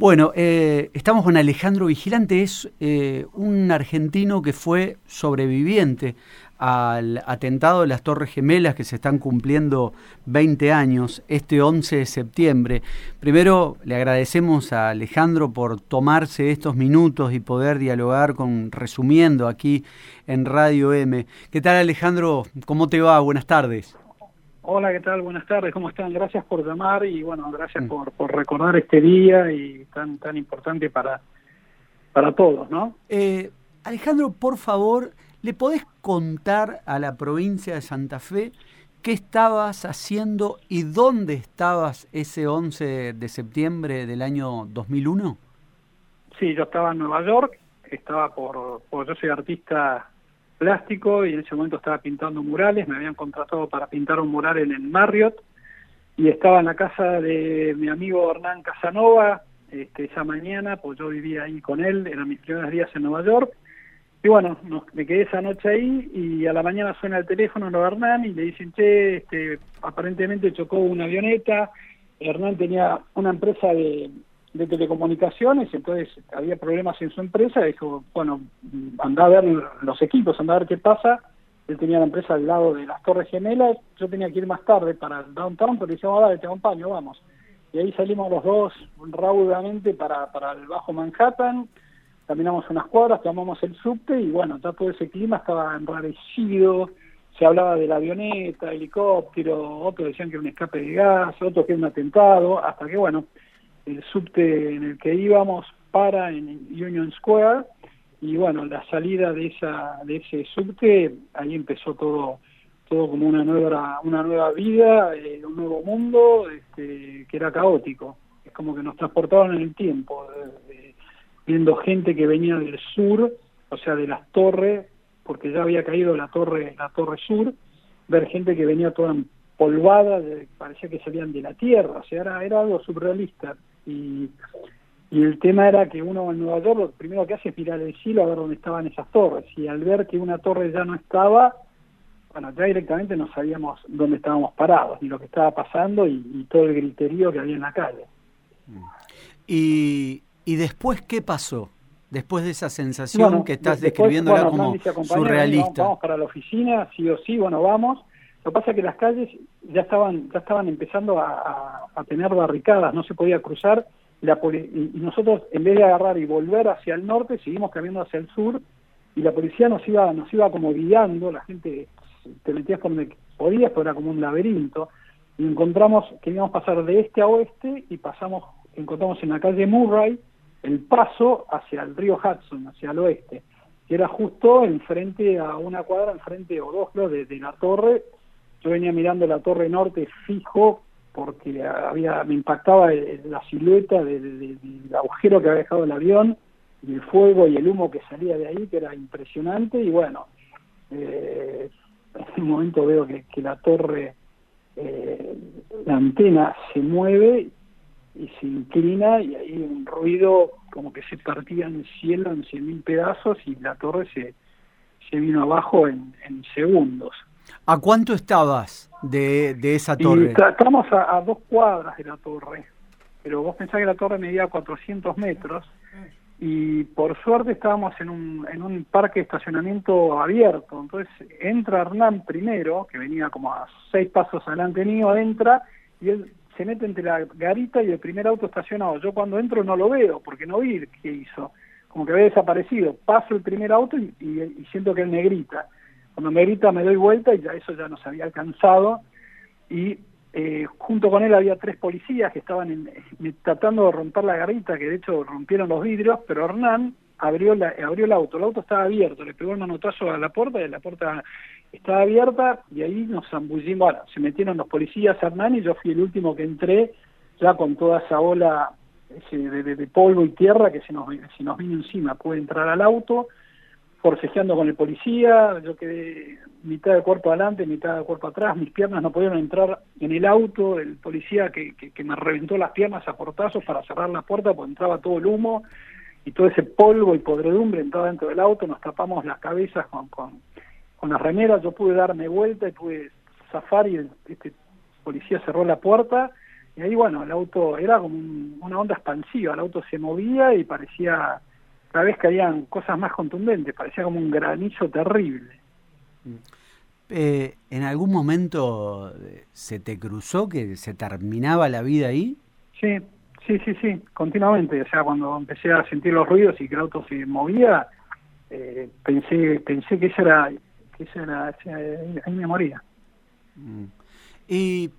Bueno, eh, estamos con Alejandro Vigilante, es eh, un argentino que fue sobreviviente al atentado de las Torres Gemelas que se están cumpliendo 20 años este 11 de septiembre. Primero le agradecemos a Alejandro por tomarse estos minutos y poder dialogar con resumiendo aquí en Radio M. ¿Qué tal Alejandro? ¿Cómo te va? Buenas tardes. Hola, ¿qué tal? Buenas tardes, ¿cómo están? Gracias por llamar y bueno, gracias mm. por, por recordar este día y tan tan importante para, para todos, ¿no? Eh, Alejandro, por favor, ¿le podés contar a la provincia de Santa Fe qué estabas haciendo y dónde estabas ese 11 de septiembre del año 2001? Sí, yo estaba en Nueva York, estaba por, por yo soy artista plástico y en ese momento estaba pintando murales, me habían contratado para pintar un mural en el Marriott y estaba en la casa de mi amigo Hernán Casanova este, esa mañana, pues yo vivía ahí con él, eran mis primeros días en Nueva York. Y bueno, me quedé esa noche ahí y a la mañana suena el teléfono de Hernán y le dicen, che, este, aparentemente chocó una avioneta, Hernán tenía una empresa de, de telecomunicaciones, entonces había problemas en su empresa, dijo, bueno, anda a ver los equipos, anda a ver qué pasa, él tenía la empresa al lado de las Torres Gemelas, yo tenía que ir más tarde para el downtown, pero decíamos, dale, te acompaño, vamos. Y ahí salimos los dos raudamente para, para el Bajo Manhattan, caminamos unas cuadras, tomamos el subte y bueno, ya todo ese clima estaba enrarecido, se hablaba de la avioneta, helicóptero, otros decían que era un escape de gas, otros que era un atentado, hasta que bueno, el subte en el que íbamos para en Union Square y bueno la salida de esa de ese subte ahí empezó todo todo como una nueva una nueva vida eh, un nuevo mundo este, que era caótico. Es como que nos transportaban en el tiempo viendo gente que venía del sur o sea de las torres porque ya había caído la torre la torre sur ver gente que venía toda empolvada parecía que salían de la tierra o sea era era algo surrealista y, y el tema era que uno en Nueva York lo primero que hace es mirar el cielo a ver dónde estaban esas torres y al ver que una torre ya no estaba, bueno, ya directamente no sabíamos dónde estábamos parados, ni lo que estaba pasando y, todo el griterío que había en la calle. ¿Y, y después qué pasó? Después de esa sensación que estás describiendo como surrealista. Vamos, para la oficina, sí o sí, bueno, vamos. Lo que pasa es que las calles ya estaban ya estaban empezando a, tener barricadas, no se podía cruzar, la y nosotros en vez de agarrar y volver hacia el norte, seguimos caminando hacia el sur y la policía nos iba nos iba como guiando, la gente te metías por donde podías, pero era como un laberinto, y encontramos, queríamos pasar de este a oeste y pasamos, encontramos en la calle Murray el paso hacia el río Hudson, hacia el oeste, que era justo enfrente a una cuadra, enfrente o dos de la torre yo venía mirando la torre norte fijo porque había me impactaba la silueta del, agujero que había dejado el avión y el fuego y el humo que salía de ahí que era impresionante. Y bueno eh, en un momento veo que, la torre eh, la antena se mueve y se inclina y hay un ruido como que se partía en el cielo en cien mil pedazos y la torre se, se vino abajo en segundos ¿A cuánto estabas de, de esa torre? estamos a, dos cuadras de la torre, pero vos pensás que la torre medía 400 metros y por suerte estábamos en un, en un parque de estacionamiento abierto. Entonces entra Hernán primero, que venía como a seis pasos adelante mío, entra y él se mete entre la garita y el primer auto estacionado. Yo cuando entro no lo veo porque no vi qué hizo, como que había desaparecido. Paso el primer auto y, y siento que él me grita cuando me grita me doy vuelta y ya eso ya nos había alcanzado. Y eh, junto con él había tres policías que estaban en, tratando de romper la garita, que de hecho rompieron los vidrios, pero Hernán abrió, la, abrió el auto, el auto estaba abierto, le pegó el manotazo a la puerta y la puerta estaba abierta y ahí nos zambullimos, bueno, se metieron los policías Hernán y yo fui el último que entré ya con toda esa ola de, de, polvo y tierra que se nos, se nos vino encima, pude entrar al auto, forcejeando con el policía, yo quedé mitad de cuerpo adelante, mitad de cuerpo atrás, mis piernas no pudieron entrar en el auto, el policía que, que, me reventó las piernas a portazos para cerrar la puerta porque entraba todo el humo y todo ese polvo y podredumbre entraba dentro del auto, nos tapamos las cabezas con, con, con las remeras, yo pude darme vuelta y pude zafar y este policía cerró la puerta Y ahí, bueno, el auto era como una onda expansiva, el auto se movía y parecía, cada vez que habían cosas más contundentes, parecía como un granizo terrible. Eh, ¿En algún momento eh, se te cruzó que se terminaba la vida ahí? Sí, sí, sí, sí, continuamente. O sea, cuando empecé a sentir los ruidos y que el auto se movía, eh, pensé pensé que esa era, que esa era, ahí me moría. Mm. Y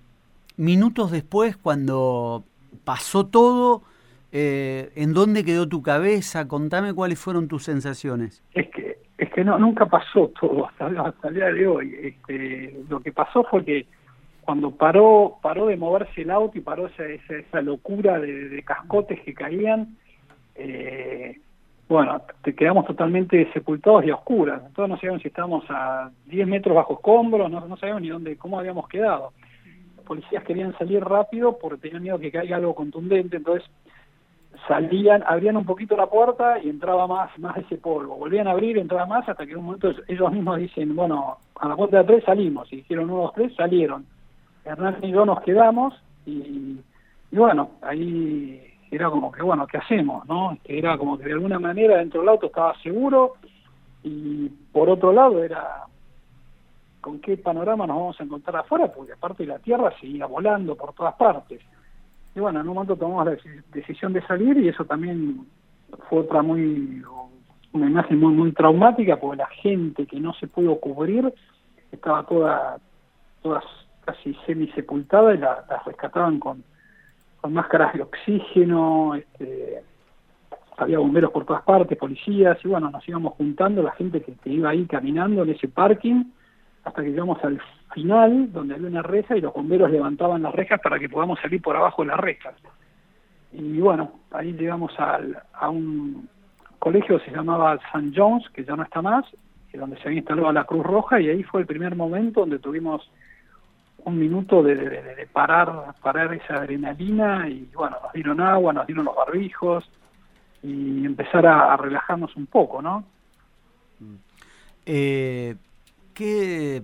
minutos después, cuando pasó todo, ¿en dónde quedó tu cabeza? Contame cuáles fueron tus sensaciones. Es que es que no nunca pasó todo hasta, hasta el día de hoy. Este, lo que pasó fue que cuando paró paró de moverse el auto y paró esa, esa, locura de, cascotes que caían, eh, bueno, te quedamos totalmente sepultados y a oscuras. Todos no sabíamos si estábamos a 10 metros bajo escombros, no, no sabíamos ni dónde, cómo habíamos quedado. Los policías querían salir rápido porque tenían miedo que caiga algo contundente, entonces salían, abrían un poquito la puerta y entraba más, más ese polvo. Volvían a abrir, entraba más, hasta que en un momento ellos mismos dicen, bueno, a la puerta de tres salimos, y dijeron uno, dos, tres, salieron. Hernán y yo nos quedamos, y, bueno, ahí era como que, bueno, ¿qué hacemos? no Era como que de alguna manera dentro del auto estaba seguro, y por otro lado era con qué panorama nos vamos a encontrar afuera, porque aparte la Tierra seguía volando por todas partes. Y bueno, en un momento tomamos la decisión de salir y eso también fue otra muy, una imagen muy, muy traumática porque la gente que no se pudo cubrir estaba toda, todas casi semisepultada y las la rescataban con, con máscaras de oxígeno, este, había bomberos por todas partes, policías, y bueno, nos íbamos juntando la gente que, que iba ahí caminando en ese parking hasta que llegamos al final, donde había una reja y los bomberos levantaban las rejas para que podamos salir por abajo de las rejas. Y bueno, ahí llegamos al, a un colegio que se llamaba St. John's, que ya no está más, donde se había instalado la Cruz Roja, y ahí fue el primer momento donde tuvimos un minuto de, parar, parar esa adrenalina, y bueno, nos dieron agua, nos dieron los barbijos, y empezar a, relajarnos un poco, ¿no? Eh, ¿Qué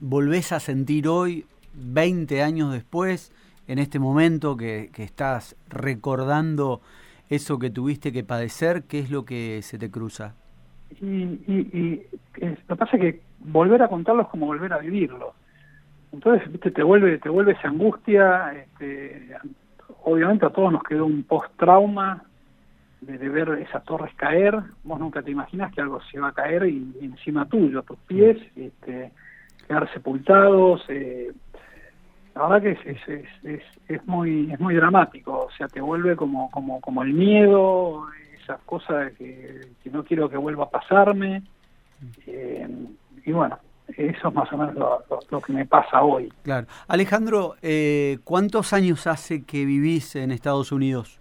volvés a sentir hoy, 20 años después, en este momento que, estás recordando eso que tuviste que padecer? ¿Qué es lo que se te cruza? Y, y, lo que pasa es que volver a contarlo es como volver a vivirlo. Entonces, te vuelve, te vuelve esa angustia. Este, obviamente a todos nos quedó un post-trauma de, ver esas torres caer, vos nunca te imaginas que algo se va a caer y, encima tuyo, a tus pies, este, quedar sepultados. Eh, la verdad que es, es, es, es, muy es muy dramático, o sea, te vuelve como como como el miedo, esas cosas que, que no quiero que vuelva a pasarme. Eh, y bueno, eso es más o menos lo, que me pasa hoy. Claro. Alejandro, eh, ¿cuántos años hace que vivís en Estados Unidos?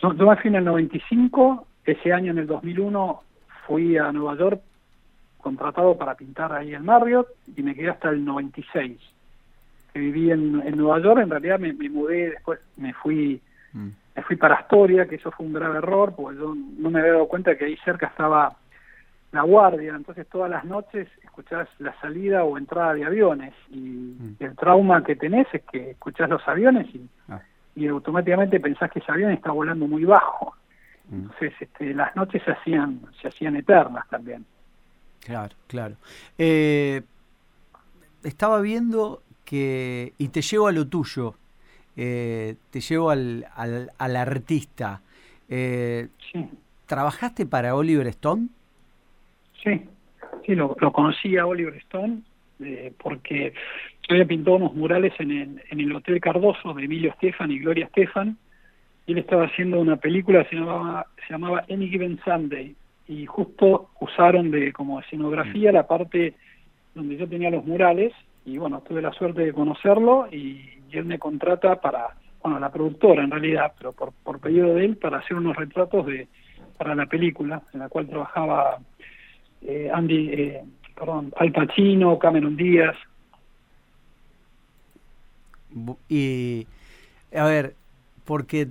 Yo, yo me fui en el 95, ese año en el 2001 fui a Nueva York contratado para pintar ahí en Marriott y me quedé hasta el 96. Que viví en, en Nueva York, en realidad me, mudé, después me fui mm. me fui para Astoria, que eso fue un grave error, porque yo no me había dado cuenta que ahí cerca estaba la guardia, entonces todas las noches escuchás la salida o entrada de aviones y mm. el trauma que tenés es que escuchás los aviones y ah y automáticamente pensás que ese avión está volando muy bajo. Mm. Entonces este, las noches se hacían, se hacían eternas también. Claro, claro. Eh, estaba viendo que, y te llevo a lo tuyo, eh, te llevo al, al, al artista. Eh, sí. ¿Trabajaste para Oliver Stone? Sí, sí, lo, lo conocí a Oliver Stone porque yo había pintado unos murales en el, en el Hotel Cardoso de Emilio Estefan y Gloria Estefan, y él estaba haciendo una película que se llamaba, se llamaba Any Given Sunday, y justo usaron de como escenografía la parte donde yo tenía los murales, y bueno, tuve la suerte de conocerlo, y, él me contrata para, bueno, la productora en realidad, pero por, por pedido de él, para hacer unos retratos de para la película, en la cual trabajaba eh, Andy, eh, perdón, Al Pacino, Cameron Díaz. Y, a ver, porque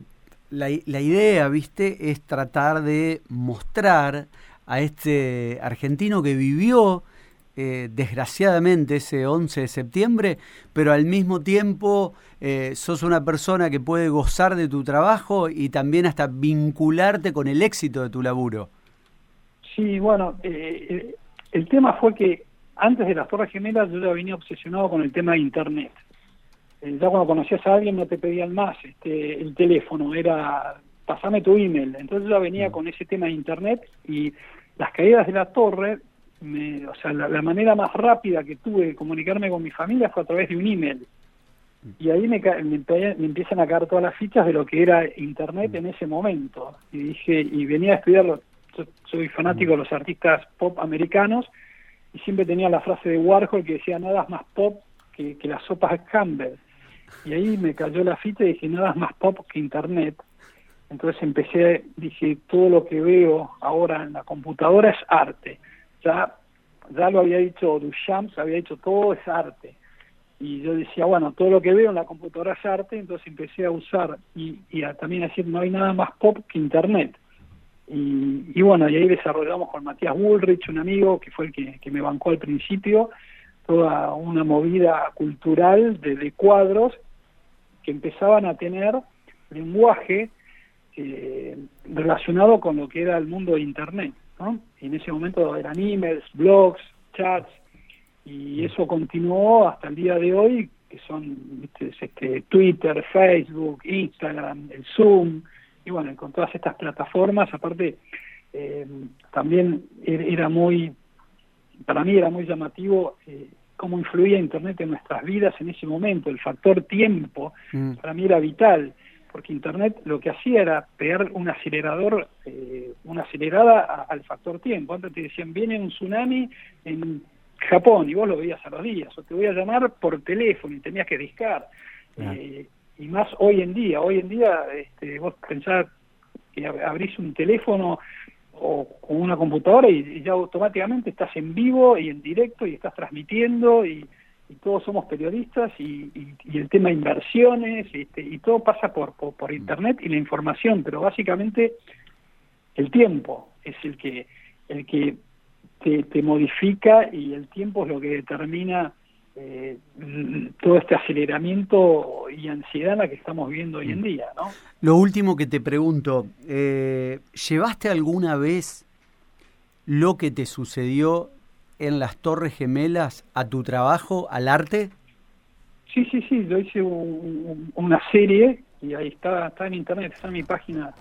la, la idea, viste, es tratar de mostrar a este argentino que vivió eh, desgraciadamente ese 11 de septiembre, pero al mismo tiempo eh, sos una persona que puede gozar de tu trabajo y también hasta vincularte con el éxito de tu laburo. Sí, bueno, eh, el tema fue que antes de las Torres Gemelas yo ya venía obsesionado con el tema de Internet. Ya cuando conocías a alguien no te pedían más este, el teléfono, era pasame tu email. Entonces yo venía mm. con ese tema de Internet y las caídas de la torre o sea, la, manera más rápida que tuve de comunicarme con mi familia fue a través de un email. Y ahí me, me, empiezan a caer todas las fichas de lo que era Internet en ese momento. Y dije, y venía a estudiar, soy fanático de los artistas pop americanos, y siempre tenía la frase de Warhol que decía, nada es más pop que, que las sopas Campbell. Y ahí me cayó la ficha y dije, nada más pop que Internet. Entonces empecé, dije, todo lo que veo ahora en la computadora es arte ya, ya lo había dicho Duchamp, había dicho todo es arte. Y yo decía, bueno, todo lo que veo en la computadora es arte, entonces empecé a usar y, y a, también a decir, no hay nada más pop que Internet. Y, y, bueno, y ahí desarrollamos con Matías Bullrich, un amigo que fue el que, que me bancó al principio, toda una movida cultural de, de cuadros que empezaban a tener lenguaje eh, relacionado con lo que era el mundo de Internet. Y en ese momento eran emails, blogs, chats, y eso continuó hasta el día de hoy, que son este, Twitter, Facebook, Instagram, el Zoom, y bueno, con todas estas plataformas, aparte, eh, también er, era muy, para mí era muy llamativo eh, cómo influía Internet en nuestras vidas en ese momento, el factor tiempo, mm. para mí era vital porque Internet lo que hacía era pegar un acelerador, eh, una acelerada al factor tiempo. Antes te decían, viene un tsunami en Japón y vos lo veías a los días, o te voy a llamar por teléfono y tenías que discar. Eh, y más hoy en día, hoy en día este, vos pensás que abrís un teléfono o, una computadora y, ya automáticamente estás en vivo y en directo y estás transmitiendo y y todos somos periodistas y, el tema de inversiones este, y todo pasa por, por, internet y la información pero básicamente el tiempo es el que el que te, te modifica y el tiempo es lo que determina eh, todo este aceleramiento y ansiedad en la que estamos viviendo hoy en mm. día ¿no? lo último que te pregunto eh, ¿llevaste alguna vez lo que te sucedió en las Torres Gemelas a tu trabajo, al arte? Sí, sí, sí, yo hice una serie y ahí está, está en internet, está en mi página,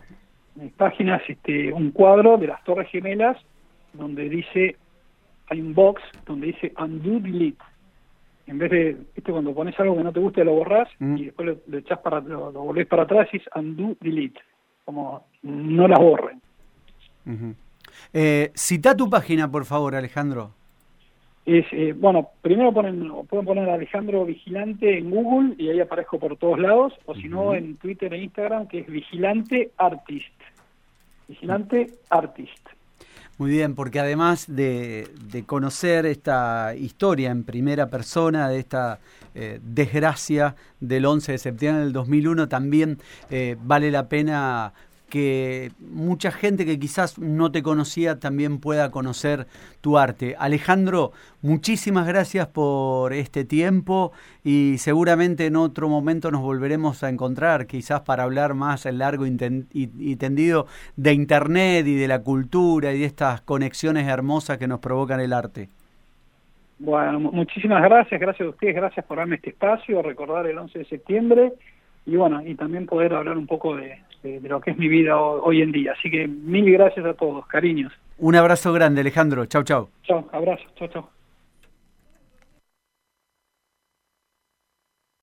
en mis páginas, este, un cuadro de las Torres Gemelas donde dice, hay un box donde dice undo delete. En vez de, ¿viste? cuando pones algo que no te gusta lo borras mm. y después lo, echas para, lo, volvés para atrás y dices undo delete, como no las borren. eh, cita tu página, por favor, Alejandro es eh, bueno primero ponen pueden poner Alejandro Vigilante en Google y ahí aparezco por todos lados o si no en Twitter e Instagram que es Vigilante Artist Vigilante Artist muy bien, porque además de, conocer esta historia en primera persona de esta eh, desgracia del 11 de septiembre del 2001, también eh, vale la pena que mucha gente que quizás no te conocía también pueda conocer tu arte. Alejandro, muchísimas gracias por este tiempo y seguramente en otro momento nos volveremos a encontrar, quizás para hablar más en largo y tendido de Internet y de la cultura y de estas conexiones hermosas que nos provocan el arte. Bueno, muchísimas gracias, gracias a ustedes, gracias por darme este espacio, recordar el 11 de septiembre y bueno, y también poder hablar un poco de, de, lo que es mi vida hoy en día. Así que mil gracias a todos, cariños. Un abrazo grande, Alejandro. Chau, chau. Chau, abrazo. Chau, chau.